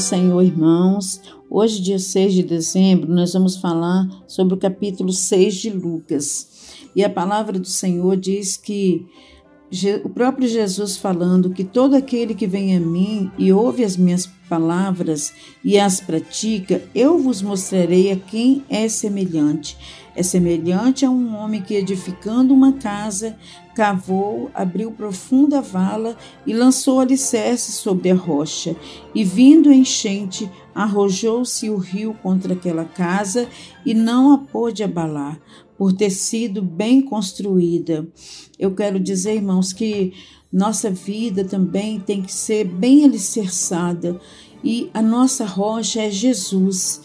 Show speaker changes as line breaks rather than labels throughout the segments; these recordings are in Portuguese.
Senhor, irmãos. Hoje, dia 6 de dezembro, nós vamos falar sobre o capítulo 6 de Lucas. E a palavra do Senhor diz que o próprio Jesus falando que todo aquele que vem a mim e ouve as minhas palavras e as pratica, eu vos mostrarei a quem é semelhante. É semelhante a um homem que, edificando uma casa, cavou, abriu profunda vala e lançou alicerce sobre a rocha. E vindo a enchente, arrojou-se o rio contra aquela casa e não a pôde abalar, por ter sido bem construída. Eu quero dizer, irmãos, que nossa vida também tem que ser bem alicerçada e a nossa rocha é Jesus.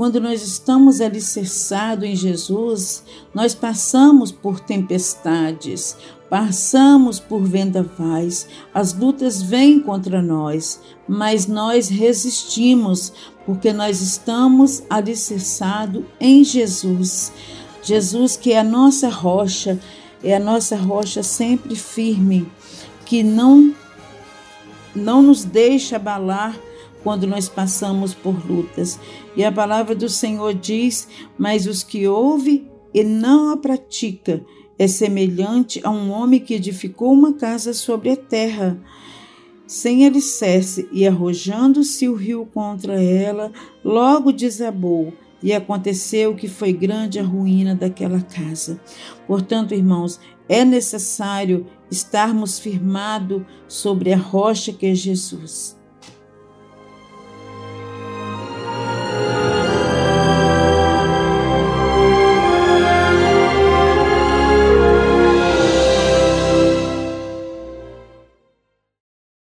Quando nós estamos alicerçados em Jesus, nós passamos por tempestades, passamos por vendavais, as lutas vêm contra nós, mas nós resistimos porque nós estamos alicerçados em Jesus. Jesus, que é a nossa rocha, é a nossa rocha sempre firme, que não não nos deixa abalar quando nós passamos por lutas. E a palavra do Senhor diz: "Mas os que ouvem e não a pratica é semelhante a um homem que edificou uma casa sobre a terra, sem alicerce, e arrojando-se o rio contra ela, logo desabou e aconteceu que foi grande a ruína daquela casa. Portanto, irmãos, é necessário estarmos firmados sobre a rocha que é Jesus.